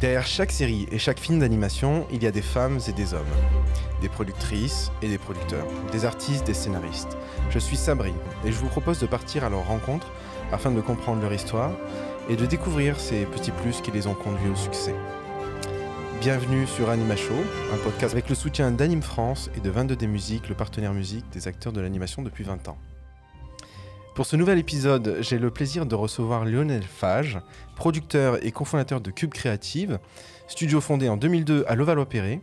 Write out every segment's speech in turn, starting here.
Derrière chaque série et chaque film d'animation, il y a des femmes et des hommes. Des productrices et des producteurs, des artistes, des scénaristes. Je suis Sabri et je vous propose de partir à leur rencontre afin de comprendre leur histoire et de découvrir ces petits plus qui les ont conduits au succès. Bienvenue sur Anima Show, un podcast avec le soutien d'Anime France et de 22D Musique, le partenaire musique des acteurs de l'animation depuis 20 ans. Pour ce nouvel épisode, j'ai le plaisir de recevoir Lionel Fage, producteur et cofondateur de Cube Creative, studio fondé en 2002 à Levallois-Perret,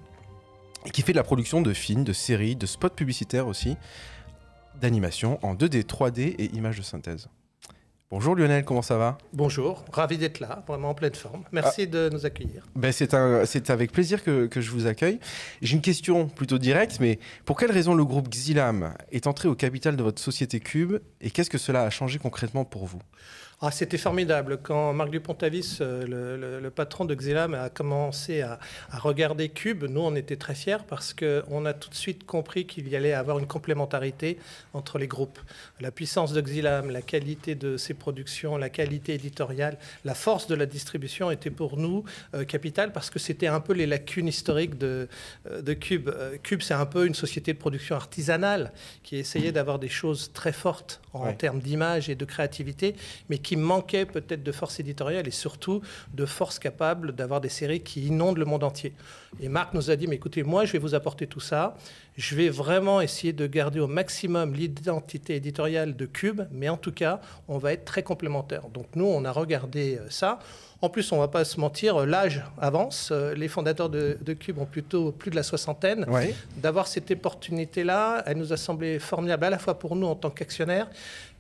et qui fait de la production de films, de séries, de spots publicitaires aussi, d'animation en 2D, 3D et images de synthèse. Bonjour Lionel, comment ça va? Bonjour, ravi d'être là, vraiment en pleine forme. Merci ah. de nous accueillir. Ben c'est, avec plaisir que, que, je vous accueille. J'ai une question plutôt directe, mais pour quelle raison le groupe Xilam est entré au capital de votre société Cube et qu'est-ce que cela a changé concrètement pour vous? Ah, c'était formidable. Quand Marc Dupont-Avis, euh, le, patron de Xelam, a commencé à, regarder Cube, nous, on était très fiers parce qu'on a tout de suite compris qu'il y allait avoir une complémentarité entre les groupes. La puissance de Xelam, la qualité de ses productions, la qualité éditoriale, la force de la distribution était pour nous euh, capitale parce que c'était un peu les lacunes historiques de, euh, de Cube. Cube, c'est un peu une société de production artisanale qui essayait d'avoir des choses très fortes en termes d'image et de créativité, mais qui manquait peut-être de force éditoriale et surtout de force capable d'avoir des séries qui inondent le monde entier. Et Marc nous a dit, mais écoutez, moi, je vais vous apporter tout ça. Je vais vraiment essayer de garder au maximum l'identité éditoriale de Cube, mais en tout cas, on va être très complémentaires. Donc nous, on a regardé euh, ça. En plus, on ne va pas se mentir, euh, l'âge avance. Euh, les fondateurs de, Cube ont plutôt plus de la soixantaine. D'avoir cette opportunité-là, elle nous a semblé formidable à la fois pour nous en tant qu'actionnaires,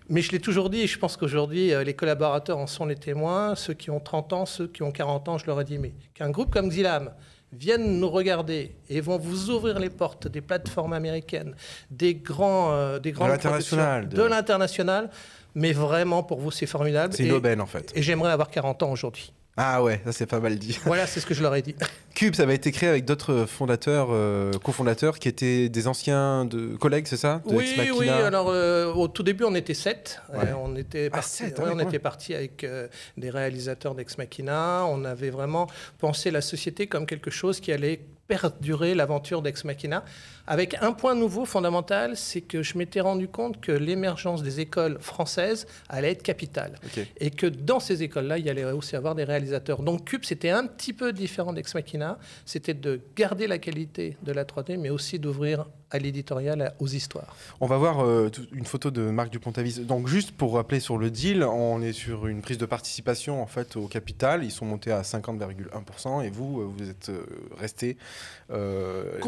mais je l'ai toujours dit, et je pense qu'aujourd'hui, euh, les collaborateurs en sont les témoins, ceux qui ont 30 ans, ceux qui ont 40 ans, je leur ai dit, mais qu'un groupe comme Xilam vienne nous regarder et vont vous ouvrir les portes des plateformes américaines, des grands, euh, des grandes de l'international, de, l'international, mais vraiment pour vous c'est formidable. C'est une aubaine en fait. Et j'aimerais avoir 40 ans aujourd'hui. Ah ouais, ça c'est pas mal dit. Voilà, c'est ce que je leur ai dit. Cube, ça avait été créé avec d'autres fondateurs, euh, cofondateurs, qui étaient des anciens de, collègues, c'est ça? Oui, oui. Alors euh, au tout début, on était sept. Euh, on était ah, parti, on était parti avec des réalisateurs d'Ex Machina. On avait vraiment pensé la société comme quelque chose qui allait perdurer l'aventure d'Ex Machina, avec un point nouveau fondamental, c'est que je m'étais rendu compte que l'émergence des écoles françaises allait être capitale. Et que dans ces écoles-là, il y allait aussi avoir des réalisateurs. Donc Cube, c'était un petit peu différent d'Ex Machina, c'était de garder la qualité de la 3D, mais aussi d'ouvrir à l'éditorial, aux histoires. On va voir euh, une photo de Marc Dupont-Avis. Donc juste pour rappeler sur le deal, on est sur une prise de participation en fait au capital. Ils sont montés à 50,1% et vous, euh, vous êtes euh, restés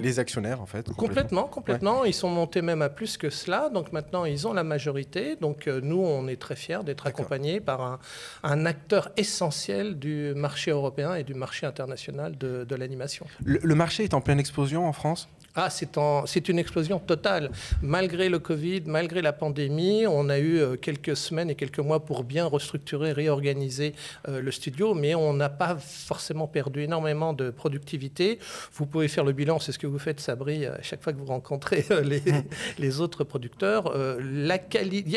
les actionnaires en fait. Complètement, complètement. Ils sont montés même à plus que cela. Donc maintenant, ils ont la majorité. Donc nous, on est très fiers d'être accompagnés par un, acteur essentiel du marché européen et du marché international de, l'animation. le marché est en pleine explosion en France? Ah, c'est une explosion totale. Malgré le Covid, malgré la pandémie, on a eu euh, quelques semaines et quelques mois pour bien restructurer, réorganiser euh, le studio, mais on n'a pas forcément perdu énormément de productivité. Vous pouvez faire le bilan, c'est ce que vous faites, Sabri, à chaque fois que vous rencontrez euh, les, les autres producteurs. Il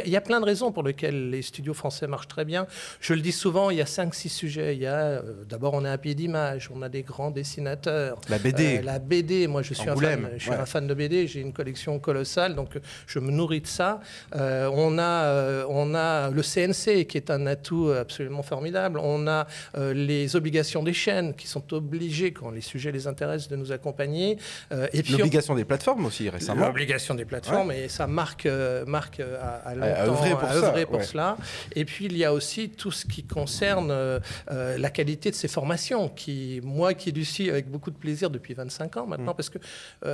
y, a plein de raisons pour lesquelles les studios français marchent très bien. Je le dis souvent, il y a 5-6 sujets. Il y a d'abord, on a un pied d'image, on a des grands dessinateurs. La BD. la BD, moi je suis un fan je suis un fan de BD, j'ai une collection colossale, donc je me nourris de ça. Euh, on, a, euh, on a le CNC qui est un atout absolument formidable. On a euh, les obligations des chaînes qui sont obligées, quand les sujets les intéressent, de nous accompagner. et puis L'obligation des plateformes aussi récemment. L'obligation des plateformes, et ça marque, marque à, à longtemps, à œuvrer pour, cela. Et puis il y a aussi tout ce qui concerne la qualité de ces formations, qui, moi qui suis avec beaucoup de plaisir depuis 25 ans maintenant, mm. parce que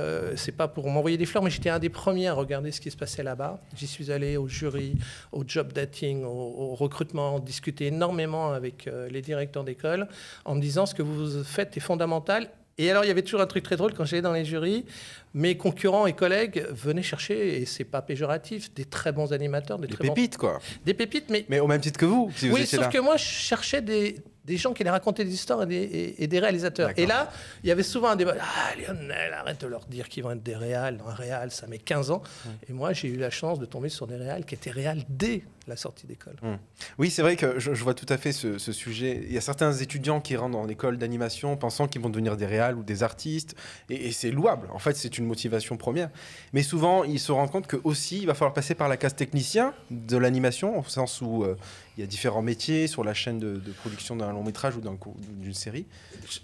euh, c'est pas pour m'envoyer des fleurs, mais j'étais un des premiers à regarder ce qui se passait là-bas. J'y suis allé au jury, au job dating, au, recrutement, discuter énormément avec euh, les directeurs d'école en me disant ce que vous faites est fondamental. Et alors, il y avait toujours un truc très drôle quand j'allais dans les jurys. Mes concurrents et collègues venaient chercher, et c'est pas péjoratif, des très bons animateurs, des, pépites, quoi. Des pépites, mais mais au même titre que vous. Si oui, sauf que moi, je cherchais des des gens qui allaient raconter des histoires et des, réalisateurs. Et là, il y avait souvent un débat. Ah, Lionel, arrête de leur dire qu'ils vont être des réals. Un réal, ça met 15 ans. Et moi, j'ai eu la chance de tomber sur des réals qui étaient réals dès la sortie d'école. Hum. Oui, c'est vrai que je, vois tout à fait ce, sujet. Il y a certains étudiants qui rentrent dans l'école d'animation pensant qu'ils vont devenir des réals ou des artistes, et, c'est louable. En fait, c'est une motivation première. Mais souvent, ils se rendent compte que aussi, il va falloir passer par la case technicien de l'animation, au sens où euh, il y a différents métiers sur la chaîne de, production d'un long métrage ou d'une série.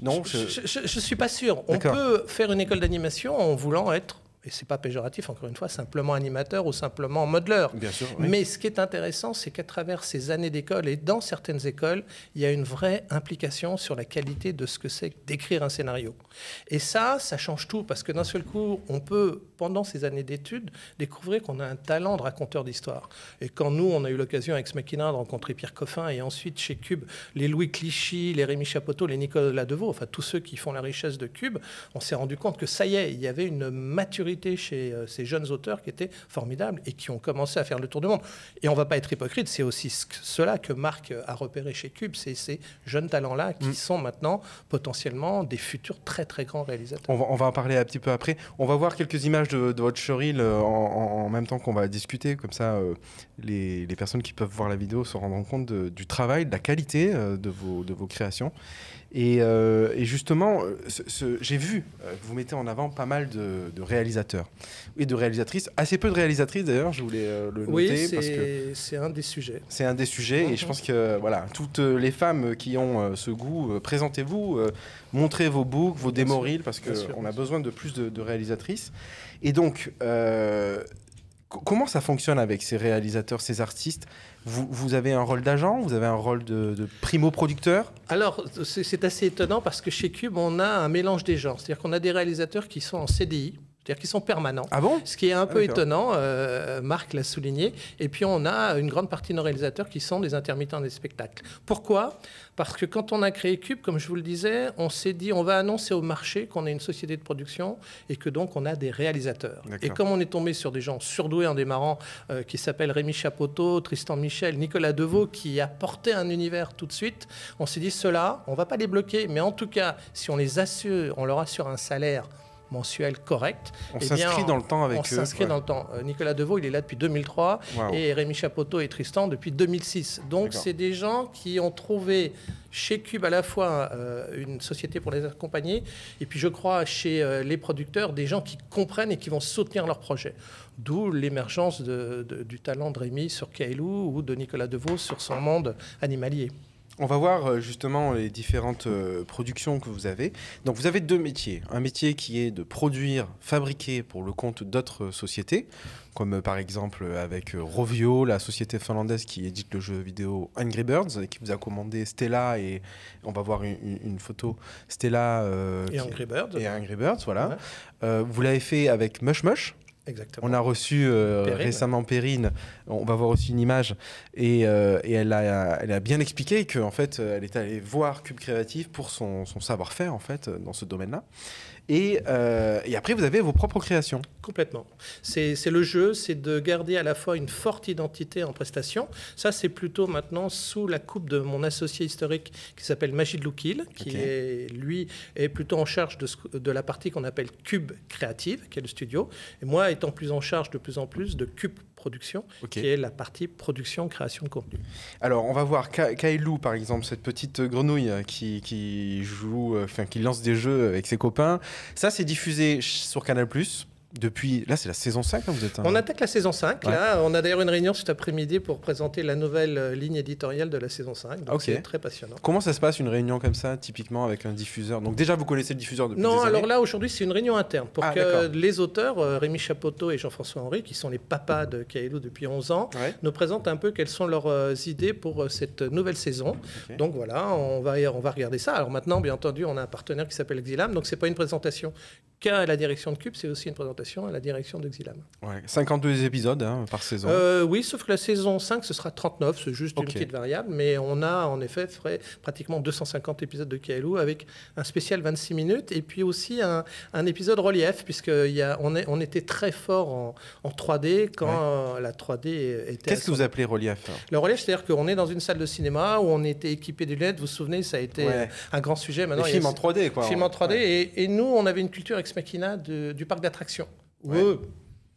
Non, je ne suis pas sûr. On peut faire une école d'animation en voulant être et c'est pas péjoratif, encore une fois, simplement animateur ou simplement modeleur. Bien sûr, Mais ce qui est intéressant, c'est qu'à travers ces années d'école et dans certaines écoles, il y a une vraie implication sur la qualité de ce que c'est d'écrire un scénario. Et ça, ça change tout, parce que d'un seul coup, on peut, pendant ces années d'études, découvrir qu'on a un talent de raconteur d'histoire. Et quand nous, on a eu l'occasion avec Smakina de rencontrer Pierre Coffin et ensuite chez Cube, les Louis Clichy, les Rémi Chapoteau, les Nicolas Deveau, enfin tous ceux qui font la richesse de Cube, on s'est rendu compte que ça y est, il y avait une maturité chez euh, ces jeunes auteurs qui étaient formidables et qui ont commencé à faire le tour du monde. Et on ne va pas être hypocrite, c'est aussi cela que Marc a repéré chez Cube, c'est ces jeunes talents-là qui mm. sont maintenant potentiellement des futurs très très grands réalisateurs. On va, on va en parler un petit peu après. On va voir quelques images de, votre showreel euh, en, même temps qu'on va discuter, comme ça les, les, personnes qui peuvent voir la vidéo se rendront compte du travail, de la qualité de, vos, de vos créations. Euh, et, justement, j'ai vu euh, que vous mettez en avant pas mal de, réalisateurs et de réalisatrices, assez peu de réalisatrices d'ailleurs, je voulais euh, le noter. Oui, c'est un des sujets. C'est un des sujets, et je mhm. pense que voilà, toutes les femmes qui ont ce goût, présentez-vous, montrez vos books, vos démos parce qu'on a besoin de plus de, de réalisatrices. Et donc, comment ça fonctionne avec ces réalisateurs, ces artistes? Vous, avez un rôle d'agent? Vous avez un rôle de, primo-producteur? Alors, c'est assez étonnant parce que chez Cube, on a un mélange des genres. C'est-à-dire qu'on a des réalisateurs qui sont en CDI, c'est-à-dire qu'ils sont permanents. Ah bon? Ce qui est un peu étonnant, euh, Marc l'a souligné. Et puis on a une grande partie de nos réalisateurs qui sont des intermittents des spectacles. Pourquoi? Parce que quand on a créé Cube, comme je vous le disais, on s'est dit on va annoncer au marché qu'on est une société de production et que donc on a des réalisateurs. Et comme on est tombé sur des gens surdoués en démarrant, euh, qui s'appellent Rémi Chapoteau, Tristan Michel, Nicolas Deveau, qui apportaient un univers tout de suite, on s'est dit cela, on va pas les bloquer, mais en tout cas, si on les assure, on leur assure un salaire mensuel correct. On eh s'inscrit dans le temps avec eux. On s'inscrit dans le temps. Euh, Nicolas Deveau, il est là depuis 2003 et Rémi Chapoteau et Tristan depuis 2006. Donc c'est des gens qui ont trouvé chez Cube à la fois euh, une société pour les accompagner et puis je crois chez euh, les producteurs des gens qui comprennent et qui vont soutenir leur projet. D'où l'émergence du talent de Rémi sur Kailou ou de Nicolas Deveau sur son monde animalier. On va voir euh, justement les différentes euh, productions que vous avez. Donc vous avez deux métiers. Un métier qui est de produire, fabriquer pour le compte d'autres sociétés, comme euh, par exemple avec Rovio, la société finlandaise qui édite le jeu vidéo Angry Birds, et qui vous a commandé Stella et on va voir une, photo Stella et, Angry Birds. et Angry Birds. Voilà. vous l'avez fait avec Mush Mush. Exactement. On a reçu euh, récemment Perrine, on va voir aussi une image, et, euh, elle, a, elle, a, bien expliqué qu'en fait, elle est allée voir Cube Créatif pour son, son savoir-faire en fait dans ce domaine-là. Euh, et, après, vous avez vos propres créations. Complètement. C'est le jeu, c'est de garder à la fois une forte identité en prestation. Ça, c'est plutôt maintenant sous la coupe de mon associé historique qui s'appelle Magid Loukil, qui est, lui, est plutôt en charge de, de la partie qu'on appelle Cube Créative, qui est le studio. Et moi, étant plus en charge de plus en plus de Cube production, qui est la partie production, création de contenu. Alors, on va voir Kailou, par exemple, cette petite grenouille qui, qui joue, euh, enfin, qui lance des jeux avec ses copains. Ça, c'est diffusé sur Canal+ depuis. Là, c'est la saison 5, hein, vous êtes. On attaque la saison 5. Là, on a d'ailleurs une réunion cet après-midi pour présenter la nouvelle euh, ligne éditoriale de la saison 5. Donc, c'est très passionnant. Comment ça se passe, une réunion comme ça, typiquement, avec un diffuseur? Donc, déjà, vous connaissez le diffuseur depuis Non, alors là, aujourd'hui, c'est une réunion interne pour ah, que les auteurs, euh, Rémi Chapoteau et Jean-François Henry, qui sont les papas de Kaelou depuis 11 ans, nous présentent un peu quelles sont leurs euh, idées pour cette nouvelle saison. Donc, voilà, on va, on va regarder ça. Alors, maintenant, bien entendu, on a un partenaire qui s'appelle Exilam. Donc, c'est pas une présentation qu'à la direction de Cube, c'est aussi une présentation à la direction de Xilam. Ouais, 52 épisodes hein, par saison. Euh, oui, sauf que la saison 5, ce sera 39, c'est juste une petite variable, mais on a en effet pratiquement 250 épisodes de Kaelou avec un spécial 26 minutes et puis aussi un, un épisode relief, puisqu'on on, était très fort en, en 3D quand la 3D était. Qu'est-ce que vous appelez relief Le relief, c'est-à-dire qu'on est dans une salle de cinéma où on était équipé de lunettes, vous vous souvenez, ça a été un grand sujet. Maintenant, film en 3D, quoi. Film en 3D, et, et, nous, on avait une culture machina du parc d'attractions. Ouais.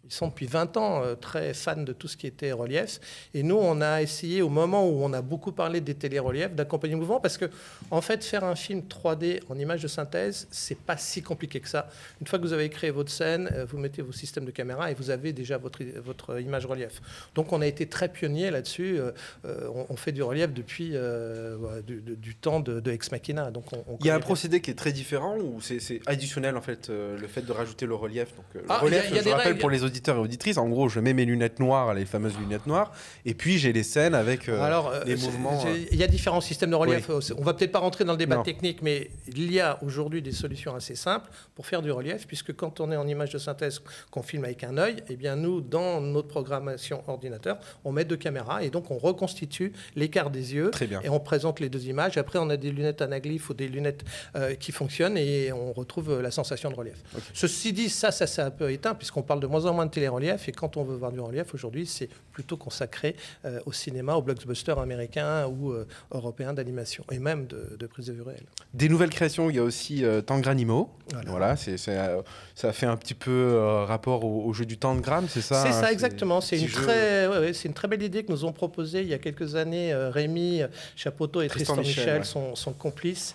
Ils sont depuis 20 ans euh, très fans de tout ce qui était relief. Et nous, on a essayé, au moment où on a beaucoup parlé des téléreliefs, d'accompagner le mouvement, parce que, en fait, faire un film 3D en image de synthèse, c'est pas si compliqué que ça. Une fois que vous avez créé votre scène, euh, vous mettez vos systèmes de caméra et vous avez déjà votre, votre image relief. Donc, on a été très pionnier là-dessus. Euh, on, fait du relief depuis du, temps de, Ex Machina. Donc, Il y a un procédé qui est très différent ou c'est additionnel, en fait, le fait de rajouter le relief Donc, le relief, je rappelle pour les auditeurs, et auditrices. En gros, je mets mes lunettes noires, les fameuses lunettes noires, et puis j'ai les scènes avec euh, Alors, les euh, mouvements. Euh. Il y a différents systèmes de relief. On va peut-être pas rentrer dans le débat technique, mais il y a aujourd'hui des solutions assez simples pour faire du relief, puisque quand on est en image de synthèse, qu'on filme avec un œil, eh bien nous, dans notre programmation ordinateur, on met deux caméras et donc on reconstitue l'écart des yeux Très bien. et on présente les deux images. Après, on a des lunettes anaglyphes ou des lunettes qui fonctionnent et on retrouve la sensation de relief. Ceci dit, ça, ça s'est un peu éteint puisqu'on parle de moins en moins de télé-relief. Et quand on veut voir du relief aujourd'hui, c'est plutôt consacré euh, au cinéma, au blockbuster américain ou euh, européen d'animation, et même de, prise de vue réelle. Des nouvelles créations, il y a aussi euh, Tangranimo. Voilà, voilà c'est, ça fait un petit peu rapport au, jeu du Tangram, c'est ça C'est ça, hein, exactement. C'est une, très, c'est une très belle idée que nous ont proposée il y a quelques années Rémi Chapoteau et Tristan, Michel, sont, complices,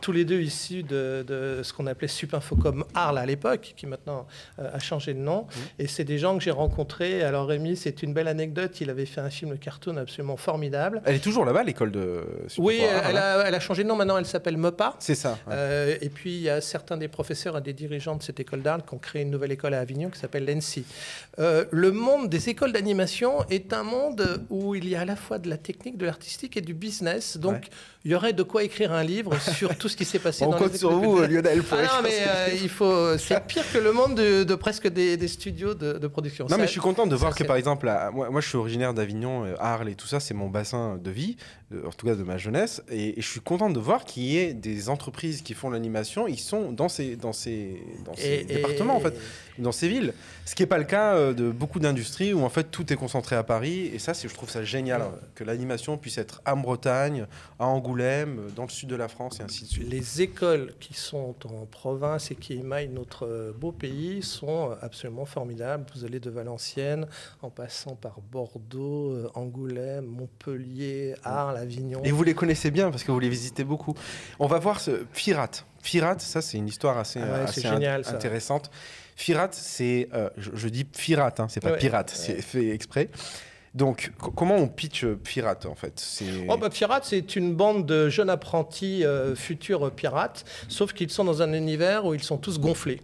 tous les deux issus de, ce qu'on appelait Supinfocom Arles à l'époque, qui maintenant a changé de nom. Mmh. Et c'est des gens que j'ai rencontrés. Alors Rémi, c'est une belle anecdote. Il avait fait un film de cartoon absolument formidable. Elle est toujours là-bas, l'école de. oui, elle a, elle a, changé de nom. Maintenant, elle s'appelle MOPA. C'est ça. Euh, et puis il y a certains des professeurs et des dirigeants de cette école d'art qui ont créé une nouvelle école à Avignon qui s'appelle l'ENSI. Euh, le monde des écoles d'animation est un monde où il y a à la fois de la technique, de l'artistique et du business. Donc il y aurait de quoi écrire un livre sur tout ce qui s'est passé On dans compte sur vous, Lionel. ah non, mais euh, il faut. C'est pire que le monde de, presque des, studios de, production. Non, mais je suis content de voir que, par exemple, moi, moi, je suis originaire d'Avignon, euh, Arles et tout ça, c'est mon bassin de vie, en tout cas de ma jeunesse, et, je suis content de voir qu'il y ait des entreprises qui font l'animation. Ils sont dans ces, dans ces, dans ces départements, en fait, dans ces villes. Ce qui n'est pas le cas euh, de beaucoup d'industries où en fait tout est concentré à Paris. Et ça, je trouve ça génial que l'animation puisse être en Bretagne, à Angoulême, dans le sud de la France et ainsi de suite. Les écoles qui sont en province et qui émaillent notre euh, beau pays sont euh, absolument formidables. Vous allez de Valenciennes en passant par Bordeaux, Angoulême, Montpellier, Arles, Avignon. Et vous les connaissez bien parce que vous les visitez beaucoup. On va voir ce Pirate. Pirate, ça c'est une histoire assez, ah assez génial, intéressante. Firat, c'est. Euh, je, dis pirate, hein, c'est pas pirate, c'est fait exprès. Donc, comment on pitch Pirate en fait? Oh, bah, Pirate, c'est une bande de jeunes apprentis euh, futurs pirates, sauf qu'ils sont dans un univers où ils sont tous gonflés.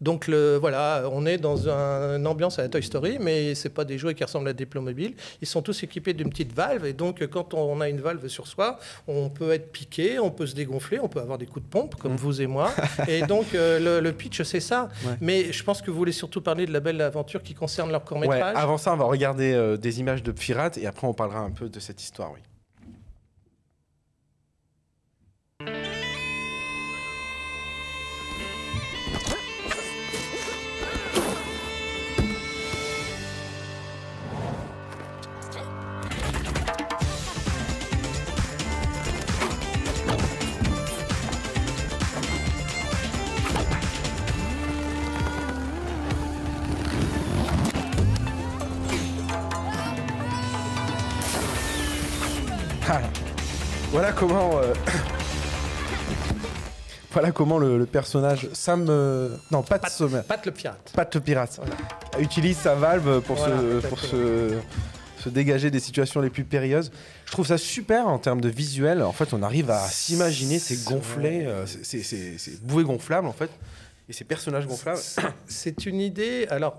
Donc le, voilà, on est dans une ambiance à la Toy Story, mais c'est pas des jouets qui ressemblent à des mobiles. Ils sont tous équipés d'une petite valve, et donc quand on a une valve sur soi, on peut être piqué, on peut se dégonfler, on peut avoir des coups de pompe comme mm. vous et moi. et donc euh, le, pitch, c'est ça. Mais je pense que vous voulez surtout parler de la belle aventure qui concerne leur court métrage. avant ça, on va regarder euh, des images de pirates, et après on parlera un peu de cette histoire, oui. Comment. Euh, voilà comment le, personnage Sam. Euh, non, Pat, Pat, Sommer. Pat le pirate. Pat le pirate. Utilise sa valve pour, se, pour se, se, dégager des situations les plus périlleuses. Je trouve ça super en termes de visuel. En fait, on arrive à s'imaginer ces gonflets, euh, ces, bouées gonflables, en fait. Et ces personnages gonflables C'est une idée. Alors,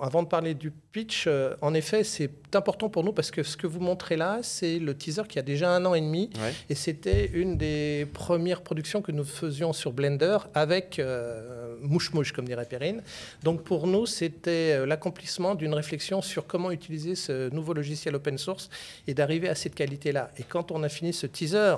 avant de parler du pitch, euh, en effet, c'est important pour nous parce que ce que vous montrez là, c'est le teaser qui a déjà un an et demi. Et c'était une des premières productions que nous faisions sur Blender avec euh, Mouche Mouche, comme dirait Perrine. Donc, pour nous, c'était euh, l'accomplissement d'une réflexion sur comment utiliser ce nouveau logiciel open source et d'arriver à cette qualité-là. Et quand on a fini ce teaser,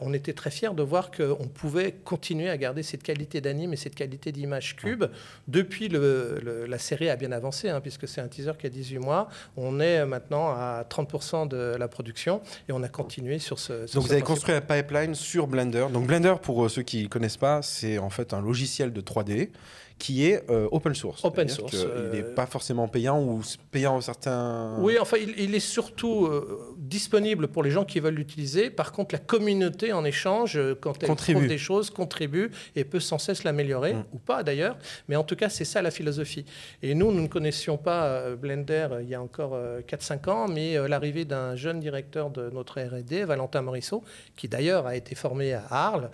on était très fiers de voir qu'on pouvait continuer à garder cette qualité d'anime et cette qualité d'images cubes. Depuis, le, la série a bien avancé, hein, puisque c'est un teaser qui a 18 mois. On est maintenant à 30% de la production et on a continué sur ce. Donc vous avez construit un pipeline sur Blender. Donc Blender, pour euh, ceux qui ne connaissent pas, c'est en fait un logiciel de 3D qui est euh, open source. Open source. il n'est euh, pas forcément payant ou payant certains. Oui, enfin, il, est surtout euh, disponible pour les gens qui veulent l'utiliser. Par contre, la communauté en échange, quand elle contribue. trouve des choses, contribue et peut sans cesse l'améliorer, mm. ou pas d'ailleurs. Mais en tout cas, c'est ça la philosophie. Et nous, nous ne connaissions pas Blender il y a encore 4-5 ans, mais l'arrivée d'un jeune directeur de notre R&D, Valentin Morisseau, qui d'ailleurs a été formé à Arles,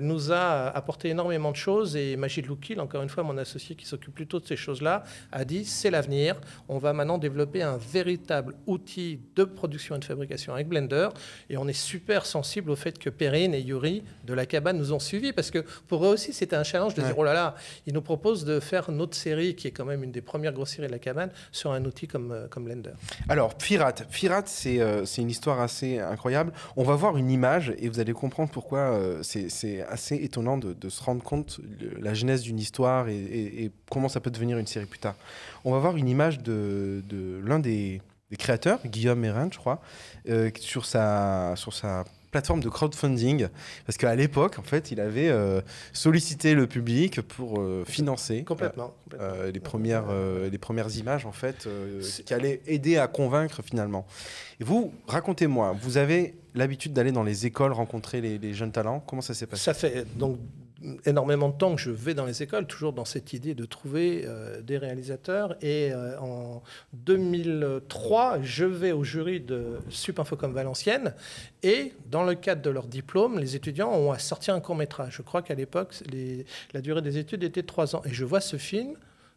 nous a apporté énormément de choses. Et Magid Loukil, encore une fois, mon associé qui s'occupe plutôt de ces choses-là, a dit c'est l'avenir. On va maintenant développer un véritable outil de production et de fabrication avec Blender. Et on est super sensible au fait que Perrine et Yuri de la cabane nous ont suivis parce que pour eux aussi, c'était un challenge de dire oh là là, ils nous proposent de faire notre série qui est quand même une des premières grosses séries de la cabane sur un outil comme, euh, comme Blender. Alors, Firat, Firat euh, c'est une histoire assez incroyable. On va voir une image et vous allez comprendre pourquoi euh, c'est assez étonnant de, de, se rendre compte de la genèse d'une histoire et, comment ça peut devenir une série plus tard. On va voir une image de, l'un des, créateurs, Guillaume Mérin, je crois, euh, sur, sa, sur sa plateforme de crowdfunding, parce qu'à l'époque, en fait, il avait euh, sollicité le public pour euh, financer complètement, les, premières, les premières images, en fait, qui allaient aider à convaincre finalement. Et vous, racontez-moi, vous avez l'habitude d'aller dans les écoles rencontrer les, les jeunes talents? Comment ça s'est passé? Ça fait donc énormément de temps que je vais dans les écoles, toujours dans cette idée de trouver euh, des réalisateurs. Et euh, en 2003, je vais au jury de Supinfocom Valenciennes. Et dans le cadre de leur diplôme, les étudiants ont sorti un court métrage. Je crois qu'à l'époque, la durée des études était de trois ans. Et je vois ce film,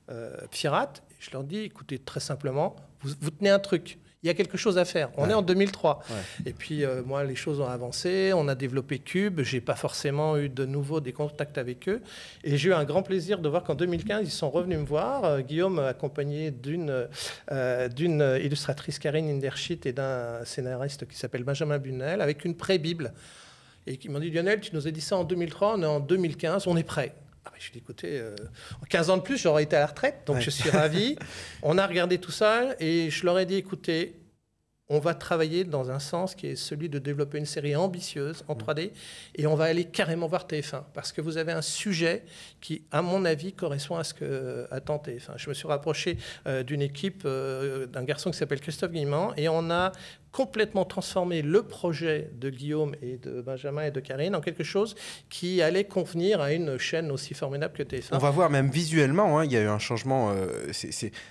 euh, Pirate, et je leur dis, écoutez, très simplement, vous tenez un truc il y a quelque chose à faire. On est en 2003. Et puis, euh, moi, les choses ont avancé. On a développé Cube. J'ai pas forcément eu de nouveau des contacts avec eux. Et j'ai eu un grand plaisir de voir qu'en 2015, ils sont revenus me voir. Euh, Guillaume, accompagné d'une euh, d'une illustratrice Karine Indershit et d'un scénariste qui s'appelle Benjamin Bunel, avec une pré-Bible. Et qui m'ont dit Lionel, tu nous as dit ça en 2003, on est en 2015, on est prêt. Ah, je dit, écoutez, euh, 15 ans de plus, j'aurais été à la retraite, donc je suis ravi. On a regardé tout ça et je leur ai dit, écoutez, on va travailler dans un sens qui est celui de développer une série ambitieuse en 3D et on va aller carrément voir TF1 parce que vous avez un sujet qui, à mon avis, correspond à ce que attend TF1. Je me suis rapproché euh, d'une équipe, euh, d'un garçon qui s'appelle Christophe Guillemant et on a complètement transformé le projet de Guillaume et de Benjamin et de Karine en quelque chose qui allait convenir à une chaîne aussi formidable que TF1. On va voir même visuellement, hein, il y a eu un changement. Euh,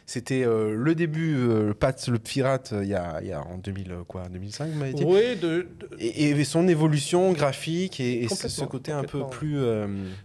c'était euh, le début, euh, Pat le pirate, il y, a, en 2000, quoi, 2005, vous m'avez dit? Oui. De, Et, son évolution graphique et, ce côté un peu plus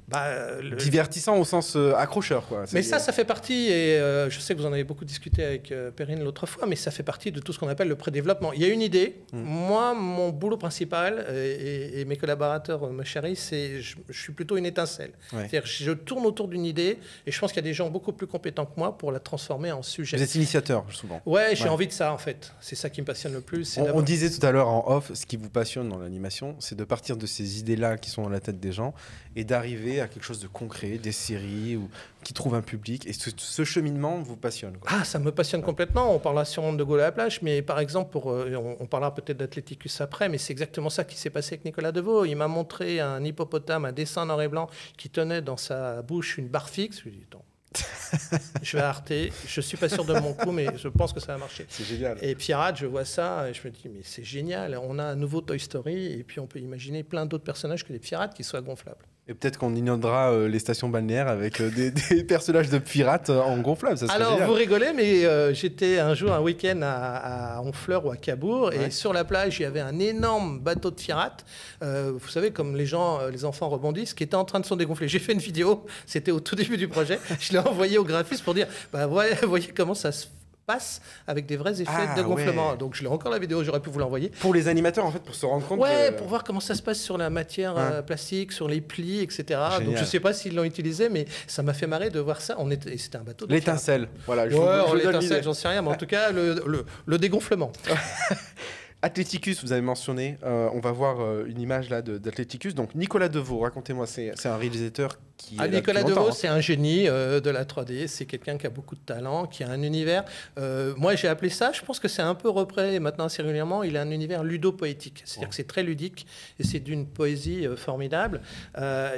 bah, divertissant au sens accrocheur. Quoi. Mais ça, ça fait partie, et je sais que vous en avez beaucoup discuté avec Perrine l'autre fois, mais ça fait partie de tout ce qu'on appelle le prédéveloppement. Il y a une idée. Hmm. Moi, mon boulot principal, euh, et, mes collaborateurs me chérissent, c'est je, je, suis plutôt une étincelle. C'est-à-dire je tourne autour d'une idée, et je pense qu'il y a des gens beaucoup plus compétents que moi pour la transformer en sujet. Vous êtes initiateur, souvent. Ouais, j'ai envie de ça, en fait. C'est ça qui me passionne le plus. On, on, disait tout à l'heure en off, ce qui vous passionne dans l'animation, c'est de partir de ces idées-là qui sont dans la tête des gens, et d'arriver à quelque chose de concret, des séries, ou qui trouvent un public. Et ce, cheminement vous passionne. Ah, ça me passionne complètement. On parlera sûrement de Gaulle à la plage, mais par exemple, pour, euh, on, parlera peut-être d'Athleticus après, mais c'est exactement ça qui s'est passé avec Nicolas Deveau. Il m'a montré un hippopotame, un dessin noir et blanc, qui tenait dans sa bouche une barre fixe. Je lui ai dit, je vais arrêter. Je suis pas sûr de mon coup, mais je pense que ça va marcher. C'est génial. Et Pirate, je vois ça et je me dis, mais c'est génial. On a un nouveau Toy Story et puis on peut imaginer plein d'autres personnages que des pirates qui soient gonflables. Et peut-être qu'on inondera euh, les stations balnéaires avec euh, des, des personnages de pirates euh, en gonflable. Ça Alors, génial. vous rigolez, mais j'étais un jour, un week-end à, à Honfleur ou à Cabourg, Ouais. et sur la plage, il y avait un énorme bateau de pirates. Vous savez, comme les gens, les enfants rebondissent, qui était en train de se dégonfler. J'ai fait une vidéo, c'était au tout début du projet. Je l'ai envoyé au graphiste pour dire, bah, voyez, voyez comment ça se passe avec des vrais effets Ah, de gonflement. ouais. Donc, je l'ai encore la vidéo, j'aurais pu vous l'envoyer. Pour les animateurs, en fait, pour se rendre compte. Ouais, que- pour voir comment ça se passe sur la matière euh, plastique, sur les plis, etc. Donc Génial. je sais pas s'ils l'ont utilisé, mais ça m'a fait marrer de voir ça. On était, c'était un bateau. L'étincelle. Voilà, je Ouais, donne l'étincelle, j'en sais rien, mais en tout cas, le, le, le dégonflement. Athleticus, vous avez mentionné. Euh, on va voir euh, une image là d'Athleticus. Donc Nicolas Deveau, racontez-moi, c'est un réalisateur qui. Ah, est Nicolas Deveau, c'est un génie euh, de la 3D. C'est quelqu'un qui a beaucoup de talent, qui a un univers. euh, moi, j'ai appelé ça, je pense que c'est un peu repris maintenant assez régulièrement. Il a un univers ludo-poétique. C'est-à-dire que c'est très ludique et c'est d'une poésie euh, formidable.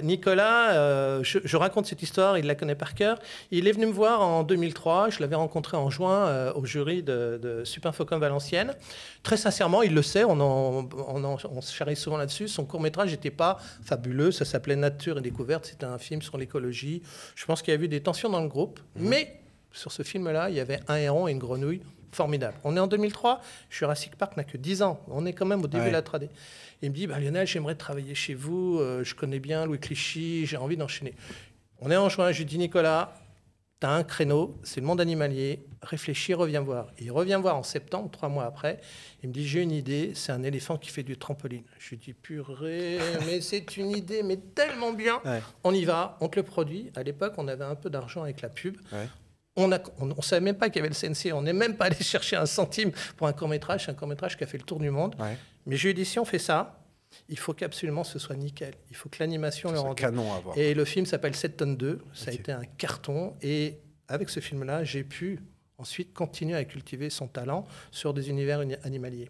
Nicolas, je, je raconte cette histoire, il la connaît par cœur. Il est venu me voir en 2003. Je l'avais rencontré en juin au jury de, de Super Valenciennes. Très sincèrement, il le sait, on, en, on, en- on se charrie souvent là-dessus. Son court-métrage n'était pas fabuleux, ça s'appelait Nature et découverte, c'était un film sur l'écologie. Je pense qu'il y a eu des tensions dans le groupe, mais sur ce film-là, il y avait un héron et une grenouille formidable. On est en 2003, Jurassic Park n'a que 10 ans, on est quand même au début Ouais. de la 3D. Il me dit, bah, Lionel, j'aimerais travailler chez vous, euh, je connais bien Louis Clichy, j'ai envie d'enchaîner. On est en juin, je lui dis, Nicolas, tu as un créneau, c'est le monde animalier, réfléchis, reviens voir. Et il revient voir en septembre, trois mois après. Il me dit J'ai une idée, c'est un éléphant qui fait du trampoline. Je lui dis Purée, mais c'est une idée, mais tellement bien. Ouais. On y va, on te le produit. À l'époque, on avait un peu d'argent avec la pub. Ouais. On ne on, on savait même pas qu'il y avait le CNC. On n'est même pas allé chercher un centime pour un court-métrage. C'est un court-métrage qui a fait le tour du monde. Ouais. Mais j'ai eu dit Si on fait ça, il faut qu'absolument ce soit nickel. Il faut que l'animation le rende. canon à voir. Et le film s'appelle 7 tonnes 2. Ça a été un carton. Et avec ce film-là, j'ai pu ensuite continuer à cultiver son talent sur des univers uni- animaliers.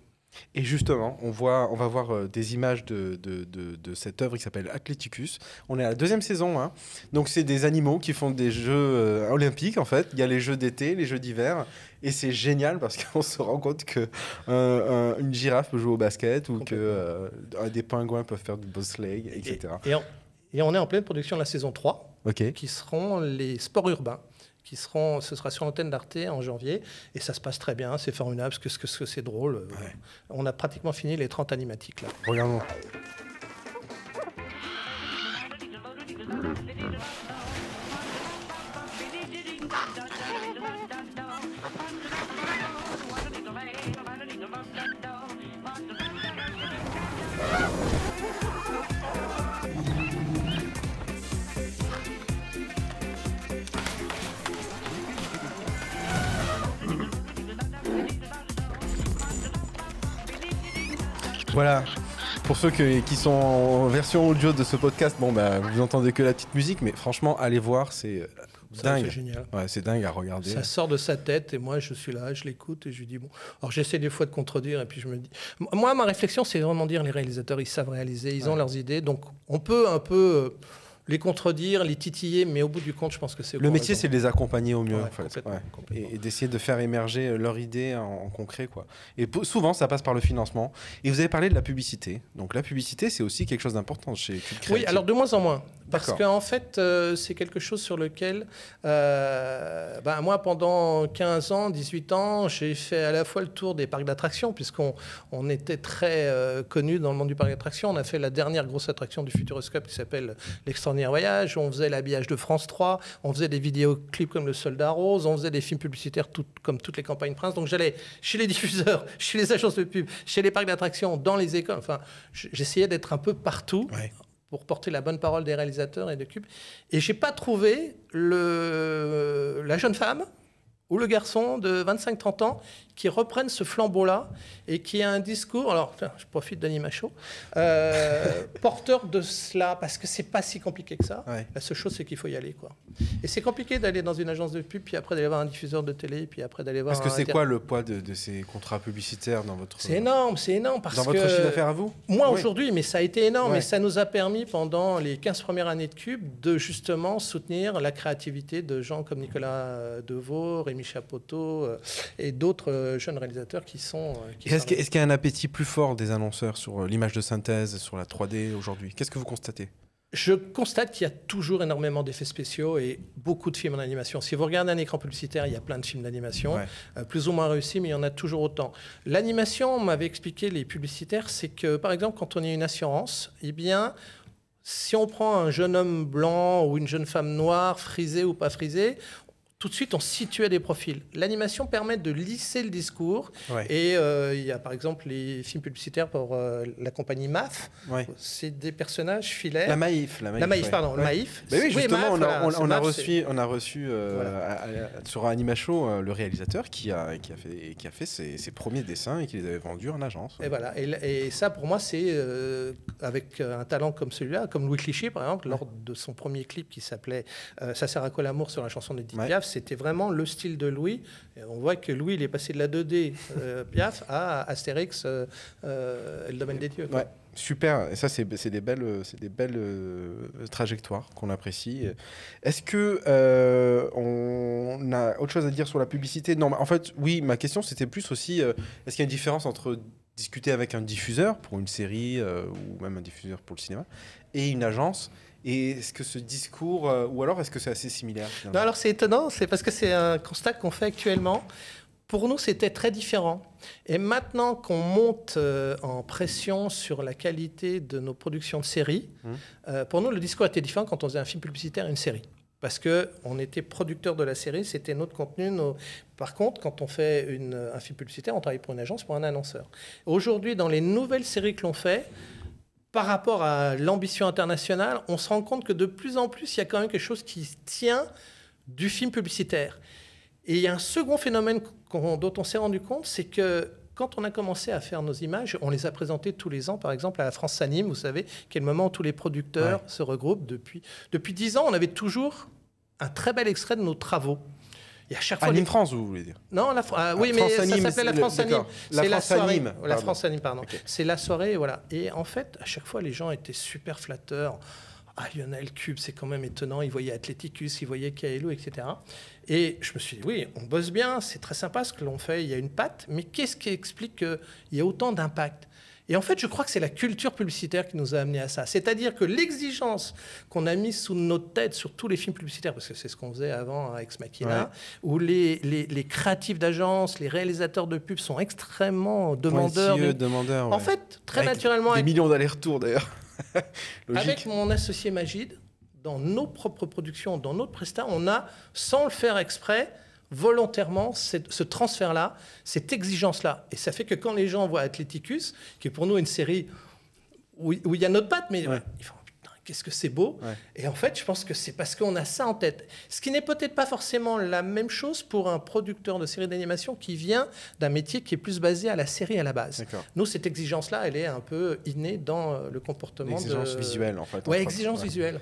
Et justement, on, voit, on va voir euh, des images de, de, de- de cette œuvre qui s'appelle Athleticus. On est à la deuxième saison. hein. Donc, c'est des animaux qui font des jeux euh, olympiques, en fait. Il y a les jeux d'été, les jeux d'hiver. Et c'est génial parce qu'on se rend compte que euh, un- une girafe peut jouer au basket ou que euh, des pingouins peuvent faire du bobsleigh, etc. Et, et on, et on est en pleine production de la saison 3, Ok. qui seront les sports urbains. Qui seront, ce sera sur l'antenne d'Arte en janvier et ça se passe très bien, c'est formidable, parce que, c'est drôle. euh, Ouais. On a pratiquement fini les 30 animatiques là. Regardons. Voilà. Pour ceux que- qui sont en version audio de ce podcast, bon bah vous entendez que la petite musique, mais franchement allez voir, c'est euh, dingue. C'est génial. Ouais, c'est dingue à regarder. Ça sort de sa tête et moi je suis là, je l'écoute et je lui dis bon. Alors j'essaie des fois de contredire et puis je me dis. Moi ma réflexion c'est vraiment dire les réalisateurs ils savent réaliser, ils ont leurs idées donc on peut un peu euh, les contredire, les titiller mais au bout du compte je pense que c'est. Le métier, c'est de les accompagner au mieux, Ouais, en fait. complètement, Ouais. complètement. Et, et d'essayer de faire émerger euh, leur idée en, en concret, quoi. Et souvent, ça passe par le financement. Et vous avez parlé de la publicité. Donc la publicité, c'est aussi quelque chose d'important chez Cube Oui, Creative. alors de moins en moins. Parce qu'en fait, euh, c'est quelque chose sur lequel, euh, ben, moi, pendant 15 ans, 18 ans, j'ai fait à la fois le tour des parcs d'attractions, puisqu'on on était très euh, connus dans le monde du parc d'attractions. On a fait la dernière grosse attraction du Futuroscope qui s'appelle l'Extraordinaire Voyage. On faisait l'habillage de France 3. On faisait des vidéoclips comme Le Soldat Rose. On faisait des films publicitaires tout- comme toutes les campagnes Prince. Donc j'allais chez les diffuseurs, chez les agences de pub, chez les parcs d'attractions, dans les écoles. Enfin, j'essayais d'être un peu partout Ouais. Pour porter la bonne parole des réalisateurs et de Cube. Et j'ai pas trouvé la jeune femme ou le garçon de 25-30 ans qui reprennent ce flambeau-là et qui a un discours, alors je profite d'Anima Show, euh, porteur de cela, parce que c'est pas si compliqué que ça. Ouais. La seule chose, c'est qu'il faut y aller. Quoi. Et c'est compliqué d'aller dans une agence de pub, puis après d'aller voir un diffuseur de télé, puis après d'aller voir Parce que c'est inter- quoi le poids de, de ces contrats publicitaires dans votre, C'est énorme, c'est énorme, parce dans que... votre chiffre d'affaires à vous Moi Oui. aujourd'hui, mais ça a été énorme Ouais. et ça nous a permis pendant les 15 premières années de Cube de justement soutenir la créativité de gens comme Nicolas euh, Deveau, Rémi Chapoteau euh, et d'autres euh, jeunes réalisateurs qui sont. euh, qui Est-ce qu'il y a un appétit plus fort des annonceurs sur euh, l'image de synthèse, sur la 3D aujourd'hui? Qu'est-ce que vous constatez? Je constate qu'il y a toujours énormément d'effets spéciaux et beaucoup de films en animation. Si vous regardez un écran publicitaire, il y a plein de films d'animation, euh, plus ou moins réussis, mais il y en a toujours autant. L'animation, m'avait expliqué les publicitaires, c'est que par exemple, quand on est une assurance, eh bien, si on prend un jeune homme blanc ou une jeune femme noire, frisée ou pas frisée, tout de suite, on situait des profils. L'animation permet de lisser le discours. Et euh, il y a par exemple les films publicitaires pour euh, la compagnie MAF. C'est des personnages filaires. La Maïf. La Maïf, pardon. Le Maïf. oui, justement, on, a, on, a reçu, on a reçu euh, sur Animacho le réalisateur qui a, qui a fait, qui a fait ses, ses, premiers dessins et qui les avait vendus en agence. Et voilà. Et, ça, pour moi, c'est avec un talent comme celui-là, comme Louis Cliché, par exemple, lors de son premier clip qui s'appelait Ça sert à quoi l'amour sur la chanson d'Edith Piaf c'était vraiment le style de Louis. on voit que Louis, il est passé de la 2D euh, Piaf à Astérix, euh, euh, le domaine des dieux. Ouais, super. Et ça, c'est des belles, des belles trajectoires qu'on apprécie. Est-ce que on a autre chose à dire sur la publicité? Non, en fait, oui. Ma question, c'était plus aussi, est-ce qu'il y a une différence entre discuter avec un diffuseur pour une série ou même un diffuseur pour le cinéma et une agence? Et est-ce que ce discours, euh, ou alors est-ce que c'est assez similaire Non, alors c'est étonnant, c'est parce que c'est un constat qu'on fait actuellement. Pour nous, c'était très différent. Et maintenant qu'on monte euh, en pression sur la qualité de nos productions de séries, hum. euh, pour nous, le discours était différent quand on faisait un film publicitaire et une série. Parce qu'on était producteur de la série, c'était notre contenu. Par contre, quand on fait une, un film publicitaire, on travaille pour une agence, pour un annonceur. Aujourd'hui, dans les nouvelles séries que l'on fait, par rapport à l'ambition internationale, on se rend compte que de plus en plus, il y a quand même quelque chose qui tient du film publicitaire. Et il y a un second phénomène dont on s'est rendu compte, c'est que quand on a commencé à faire nos images, on les a présentées tous les ans, par exemple à la France Anime, vous savez, qui est le moment où tous les producteurs se regroupent. Depuis, depuis 10 ans, on avait toujours un très bel extrait de nos travaux. Et à chaque fois. Anime France, vous voulez dire Non, la ah, oui, mais ça s'appelle la France Anime. C'est la soirée. La France Anime, pardon. C'est la soirée, voilà. Et en fait, à chaque fois, les gens étaient super flatteurs. Ah, Lionel Cube, c'est quand même étonnant. Ils voyaient Athleticus, ils voyaient Kaelo, etc. Et je me suis dit, oui, on bosse bien, c'est très sympa ce que l'on fait, il y a une patte, mais qu'est-ce qui explique qu'il y a autant d'impact? Et en fait, je crois que c'est la culture publicitaire qui nous a amené à ça. C'est-à-dire que l'exigence qu'on a mise sous notre tête sur tous les films publicitaires, parce que c'est ce qu'on faisait avant avec Ex Machina, où les, les, créatifs d'agence, les réalisateurs de pubs sont extrêmement demandeurs. demandeurs En fait, très naturellement. Des millions d'allers-retours d'ailleurs. avec mon associé Magid, dans nos propres productions, dans notre prestat, on a, sans le faire exprès, volontairement ce transfert-là, cette exigence-là. Et ça fait que quand les gens voient Athleticus, qui est pour nous une série où, il y a notre patte, mais ils font putain, qu'est-ce que c'est beau. Et en fait, je pense que c'est parce qu'on a ça en tête. Ce qui n'est peut-être pas forcément la même chose pour un producteur de série d'animation qui vient d'un métier qui est plus basé à la série à la base. Nous, cette exigence-là, elle est un peu innée dans euh, le comportement. Exigence visuelle, en fait. Oui, exigence visuelle.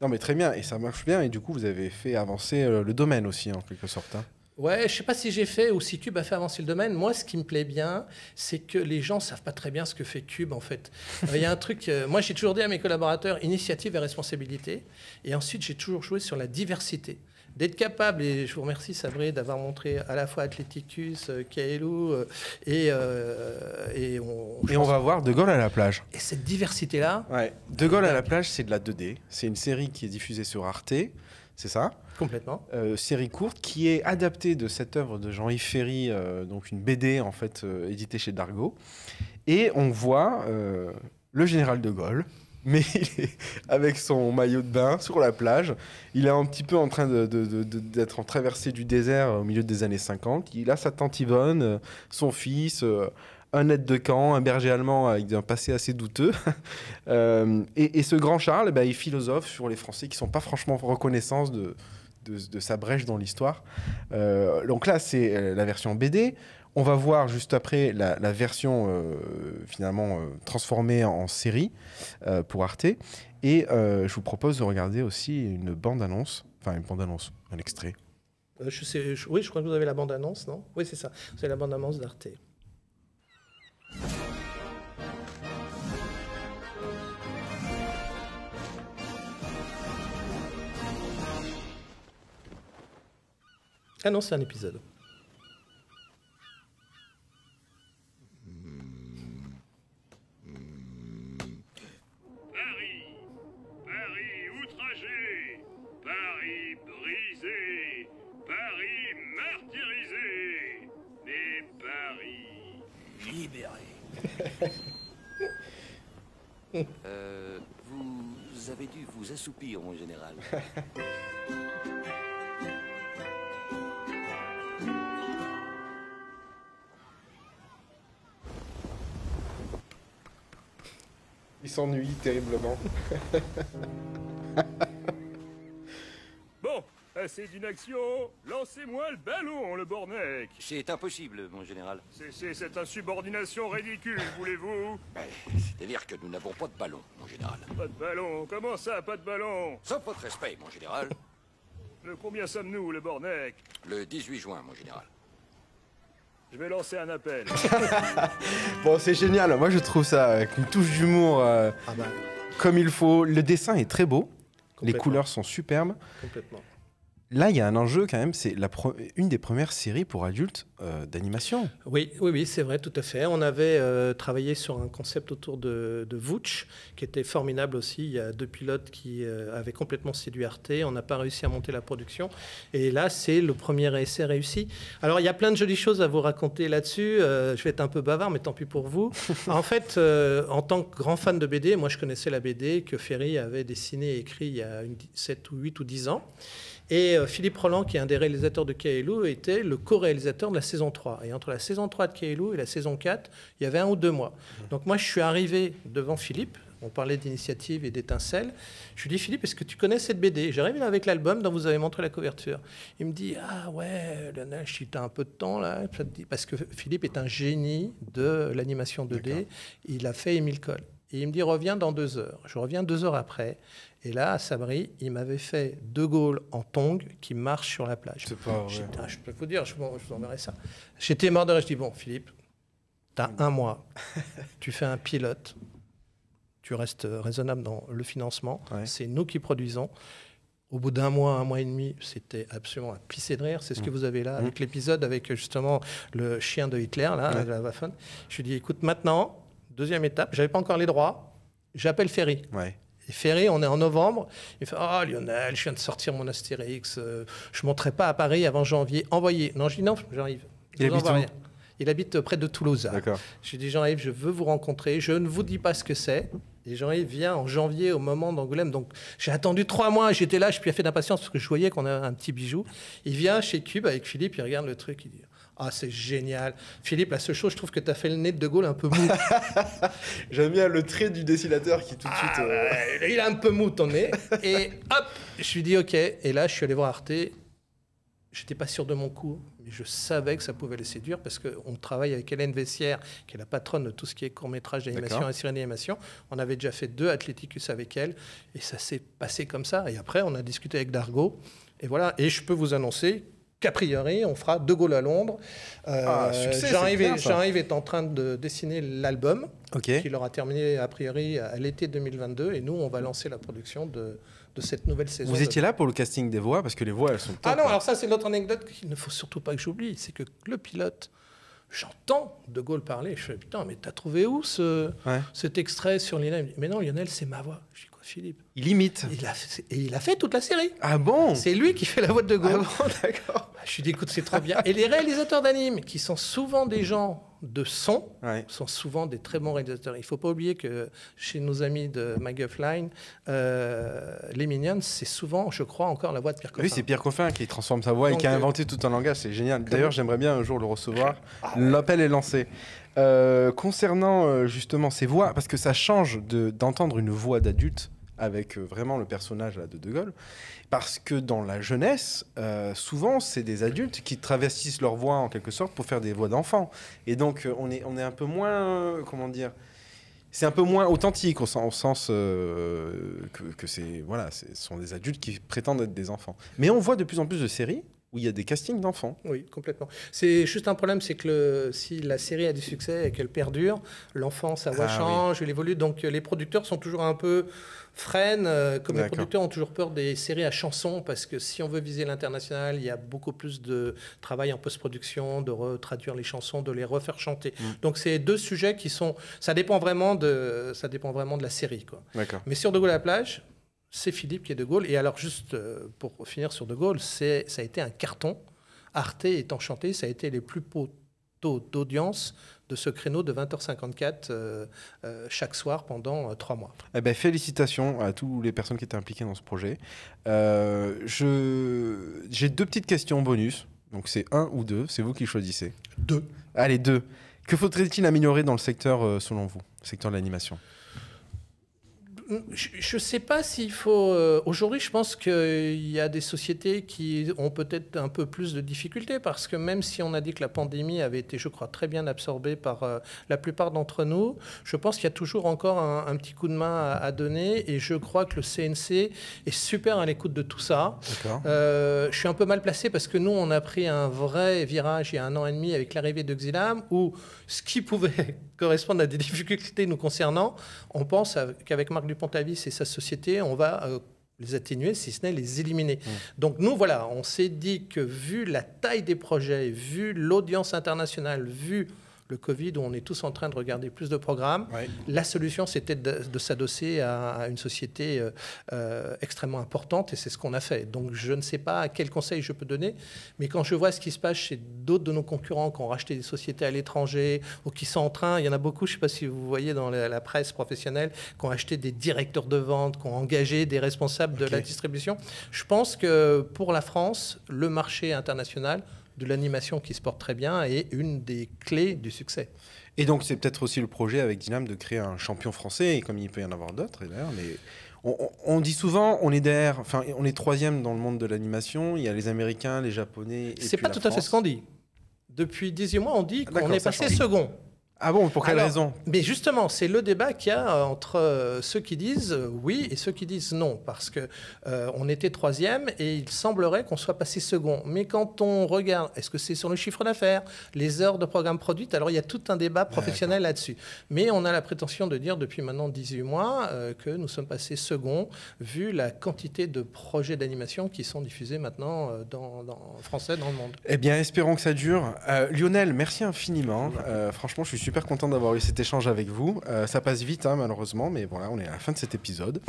Non, mais très bien, et ça marche bien, et du coup, vous avez fait avancer euh, le domaine aussi, en quelque sorte. Hein. Ouais, je sais pas si j'ai fait ou si Cube a fait avancer le domaine. Moi, ce qui me plaît bien, c'est que les gens savent pas très bien ce que fait Cube en fait. Il y a un truc. Euh, moi, j'ai toujours dit à mes collaborateurs initiative et responsabilité. Et ensuite, j'ai toujours joué sur la diversité d'être capable, et je vous remercie Sabré d'avoir montré à la fois Athleticus, euh, Kaelou, euh, et, euh, et, on, et on va voir De Gaulle à la plage. Et cette diversité-là. Ouais. De Gaulle à la plage, c'est de la 2D. C'est une série qui est diffusée sur Arte, c'est ça? Complètement. série courte qui est adaptée de cette œuvre de Jean-Yves Ferry, donc une BD en fait éditée chez Dargaud. Et on voit le général de Gaulle mais il est avec son maillot de bain sur la plage. Il est un petit peu en train d'être en traversée du désert au milieu des années 50. Il a sa tante Yvonne, euh, son fils, euh, un aide de camp, un berger allemand avec un passé assez douteux. Euh, et, ce grand Charles, eh ben, il philosophe sur les Français qui sont pas franchement reconnaissants de, de, sa brèche dans l'histoire. donc là, c'est la version BD. On va voir juste après la, version euh, finalement euh, transformée en série euh, pour Arte. Et je vous propose de regarder aussi une bande-annonce, enfin une bande-annonce, un extrait. oui, je crois que vous avez la bande-annonce, non? Oui, c'est ça. C'est la bande-annonce d'Arte. Ah non, c'est un épisode. Euh, vous avez dû vous assoupir, mon général. Il s'ennuie terriblement. Bon, assez d'une action. Lancez-moi le ballon, le Bornec. C'est impossible, mon général. Cessez cette insubordination ridicule, voulez-vous? Ben, C'est-à-dire que nous n'avons pas de ballon, mon général. Pas de ballon? Comment ça, pas de ballon? Sauf votre respect, mon général. Le combien sommes-nous, le Bornec? Le 18 juin, mon général. Je vais lancer un appel. Bon, c'est génial. Moi, je trouve ça avec une touche d'humour euh, Ah bah, comme il faut. Le dessin est très beau. Les couleurs sont superbes. complètement. Là, il y a un enjeu quand même. C'est une des premières séries pour adultes euh, d'animation. Oui, oui, oui, c'est vrai, tout à fait. On avait euh, travaillé sur un concept autour de, de Vooch, qui était formidable aussi. Il y a deux pilotes qui euh, avaient complètement séduit Arte. On n'a pas réussi à monter la production. Et là, c'est le premier essai réussi. Alors, il y a plein de jolies choses à vous raconter là-dessus. Je vais être un peu bavard, mais tant pis pour vous. en fait, en tant que grand fan de BD, moi, je connaissais la BD que Ferry avait dessinée et écrit il y a une, 7 ou 8 ou 10 ans. Et euh, Philippe Roland, qui est un des réalisateurs de Kaelou, était le co-réalisateur de la saison 3. Et entre la saison 3 de Kaelou et la saison 4, il y avait un ou deux mois. Donc moi, je suis arrivé devant Philippe. On parlait d'initiative et d'étincelle. Je lui dis, Philippe, est-ce que tu connais cette BD J'arrive là avec l'album dont vous avez montré la couverture. Il me dit, ah ouais, Lionel, si tu as un peu de temps là. Parce que Philippe est un génie de l'animation 2D. Il a fait Émile Cole. Et il me dit, reviens dans deux heures. Je reviens deux heures après. Et là, à Sabri, il m'avait fait De Gaulle en tongs qui marche sur la plage. Pas vrai. Ah, je peux vous dire, je, vous- je vous enverrai ça. J'étais mort de rire. Je dis, bon, Philippe, tu as un mois. tu fais un pilote. Tu restes raisonnable dans le financement. Ouais. C'est nous qui produisons. Au bout d'un mois, un mois et demi, c'était absolument à pisser de rire. C'est ce que vous avez là, avec l'épisode avec justement le chien de Hitler, là, Ouais. la Waffen. Je lui dis, écoute, maintenant, deuxième étape, j'avais pas encore les droits. J'appelle Ferry. Ouais. Et Ferré, on est en novembre. Il fait Ah, Lionel, je viens de sortir mon Astérix. euh, je ne monterai pas à Paris avant janvier. Envoyez. Non, je dis non, j'arrive. Il vous habite rien. Il habite près de Toulouse. D'accord. Je dis Jean-Yves, je veux vous rencontrer. Je ne vous dis pas ce que c'est. Et Jean-Yves vient en janvier au moment d'Angoulême. Donc j'ai attendu trois mois. J'étais là, je piaffais d'impatience parce que je voyais qu'on avait un petit bijou. Il vient chez Cube avec Philippe, il regarde le truc, il dit Ah, c'est génial. Philippe, la seule chose, je trouve que tu as fait le nez de De Gaulle un peu mou. J'aime bien le trait du dessinateur qui tout de Ah, suite. euh, ouais, il a un peu mou ton nez. Et hop, je lui dis OK. Et là, je suis allé voir Arte. J'étais pas sûr de mon coup, mais je savais que ça pouvait les séduire parce qu'on travaille avec Hélène Vessière, qui est la patronne de tout ce qui est court-métrage d'animation et série d'animation. On avait déjà fait deux Athleticus avec elle et ça s'est passé comme ça. Et après, on a discuté avec Dargo. Et voilà. Et je peux vous annoncer qu'a priori, on fera De Gaulle à Londres. Euh, Ah, Jean-Yves est, en train de dessiner l'album Ok. qui aura terminé a priori à l'été 2022 et nous on va lancer la production de, de cette nouvelle saison. Vous de- étiez là pour le casting des voix parce que les voix elles sont. Ah non, hein. alors ça c'est l'autre anecdote qu'il ne faut surtout pas que j'oublie, c'est que le pilote, j'entends De Gaulle parler, je fais putain mais t'as trouvé où ce, Ouais. cet extrait sur Lionel? Mais non Lionel c'est ma voix. Je dis Philippe Il imite. il a, fait- Et il a fait toute la série. Ah bon? C'est lui qui fait la voix de De Ah Gaulle. bon, d'accord. Je lui dis écoute c'est trop bien. Et les réalisateurs d'anime qui sont souvent des gens de son, Ouais. sont souvent des très bons réalisateurs. Il ne faut pas oublier que chez nos amis de McGuffline, euh, les Minions, c'est souvent, je crois, encore la voix de Pierre Coffin. Oui, c'est Pierre Coffin qui transforme sa voix Donc, et qui a euh, inventé tout un langage. C'est génial. D'ailleurs, j'aimerais bien un jour le recevoir. L'appel est lancé. Euh, concernant euh, justement ces voix, parce que ça change de- d'entendre une voix d'adulte avec euh, vraiment le personnage là, de De Gaulle, parce que dans la jeunesse, souvent c'est des adultes qui travestissent leur voix en quelque sorte pour faire des voix d'enfants. Et donc on est, on est un peu moins, comment dire, c'est un peu moins authentique au sens, que, que c'est voilà, ce sont des adultes qui prétendent être des enfants. Mais on voit de plus en plus de séries où il y a des castings d'enfants. Oui, complètement. C'est juste un problème, c'est que le- si la série a du succès et qu'elle perdure, l'enfant, sa voix Ah, change, il évolue. Donc euh, les producteurs sont toujours un peu freinent, euh, comme les producteurs ont toujours peur des séries à chansons, parce que si on veut viser l'international, il y a beaucoup plus de travail en post-production, de retraduire les chansons, de les refaire chanter. Mm. Donc c'est deux sujets qui sont... Ça dépend vraiment de, ça dépend vraiment de la série. Quoi. Mais sur De Gaulle à la plage, c'est Philippe qui est De Gaulle. Et alors, juste euh, pour finir sur De Gaulle, c'est, ça a été un carton. Arte est enchanté, ça a été les plus beaux taux d'audience de ce créneau de 20h54 euh, euh, chaque soir pendant euh, trois mois. Eh ben, félicitations à toutes les personnes qui étaient impliquées dans ce projet. Je... J'ai deux petites questions bonus. Donc c'est un ou deux, c'est vous qui choisissez. Deux. Allez, deux. Que faudrait-il améliorer dans le secteur, selon vous, le secteur de l'animation Je ne sais pas s'il faut. euh, Aujourd'hui, je pense qu'il y a des sociétés qui ont peut-être un peu plus de difficultés parce que même si on a dit que la pandémie avait été, je crois, très bien absorbée par euh, la plupart d'entre nous, je pense qu'il y a toujours encore un, un petit coup de main à, à donner et je crois que le CNC est super à l'écoute de tout ça. Euh, je suis un peu mal placé parce que nous, on a pris un vrai virage il y a un an et demi avec l'arrivée de Xilam, où ce qui pouvait correspondre à des difficultés nous concernant, on pense qu'avec Marc Dupontavis et sa société, on va euh, les atténuer, si ce n'est les éliminer. Donc nous, voilà, on s'est dit que vu la taille des projets, vu l'audience internationale, vu le Covid, où on est tous en train de regarder plus de programmes, Ouais. la solution, c'était de, de s'adosser à, à une société euh, euh, extrêmement importante, et c'est ce qu'on a fait. Donc, je ne sais pas quel conseil je peux donner, mais quand je vois ce qui se passe chez d'autres de nos concurrents qui ont racheté des sociétés à l'étranger ou qui sont en train, il y en a beaucoup, je ne sais pas si vous voyez dans la, la presse professionnelle, qui ont acheté des directeurs de vente, qui ont engagé des responsables de la distribution. Je pense que pour la France, le marché international de l'animation qui se porte très bien est une des clés du succès. Et donc, c'est peut-être aussi le projet avec Dynam de créer un champion français, et comme il peut y en avoir d'autres, et d'ailleurs, mais on, on- on dit souvent, on est derrière, enfin, on est troisième dans le monde de l'animation. Il y a les Américains, les Japonais. et C'est pas la tout à fait ce qu'on dit. Depuis 18 mois, on dit Ah, qu'on est passé second. Ah bon, pour quelle Alors, raison? Mais justement, c'est le débat qu'il y a euh, entre euh, ceux qui disent euh, oui et ceux qui disent non, parce que euh, on était troisième et il semblerait qu'on soit passé second. Mais quand on regarde, est-ce que c'est sur le chiffre d'affaires, les heures de programme produites Alors il y a tout un débat professionnel là-dessus. Mais on a la prétention de dire depuis maintenant 18 mois euh, que nous sommes passés second, vu la quantité de projets d'animation qui sont diffusés maintenant euh, dans, dans français dans le monde. Eh bien, espérons que ça dure. Lionel, merci infiniment. Franchement, je suis super content d'avoir eu cet échange avec vous. Euh, ça passe vite, hein, malheureusement, mais voilà, on est à la fin de cet épisode.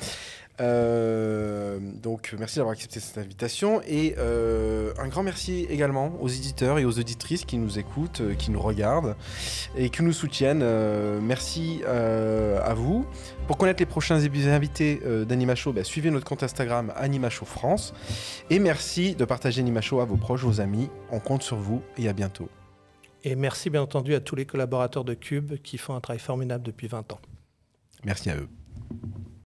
Euh, donc, merci d'avoir accepté cette invitation. Et euh, un grand merci également aux éditeurs et aux auditrices qui nous écoutent, qui nous regardent et qui nous soutiennent. Merci à vous. Pour connaître les prochains invités euh, d'Anima Show, bah, suivez notre compte Instagram Anima Show France. Et merci de partager Anima Show à vos proches, vos amis. On compte sur vous et à bientôt. Et merci bien entendu à tous les collaborateurs de Cube qui font un travail formidable depuis 20 ans. Merci à eux.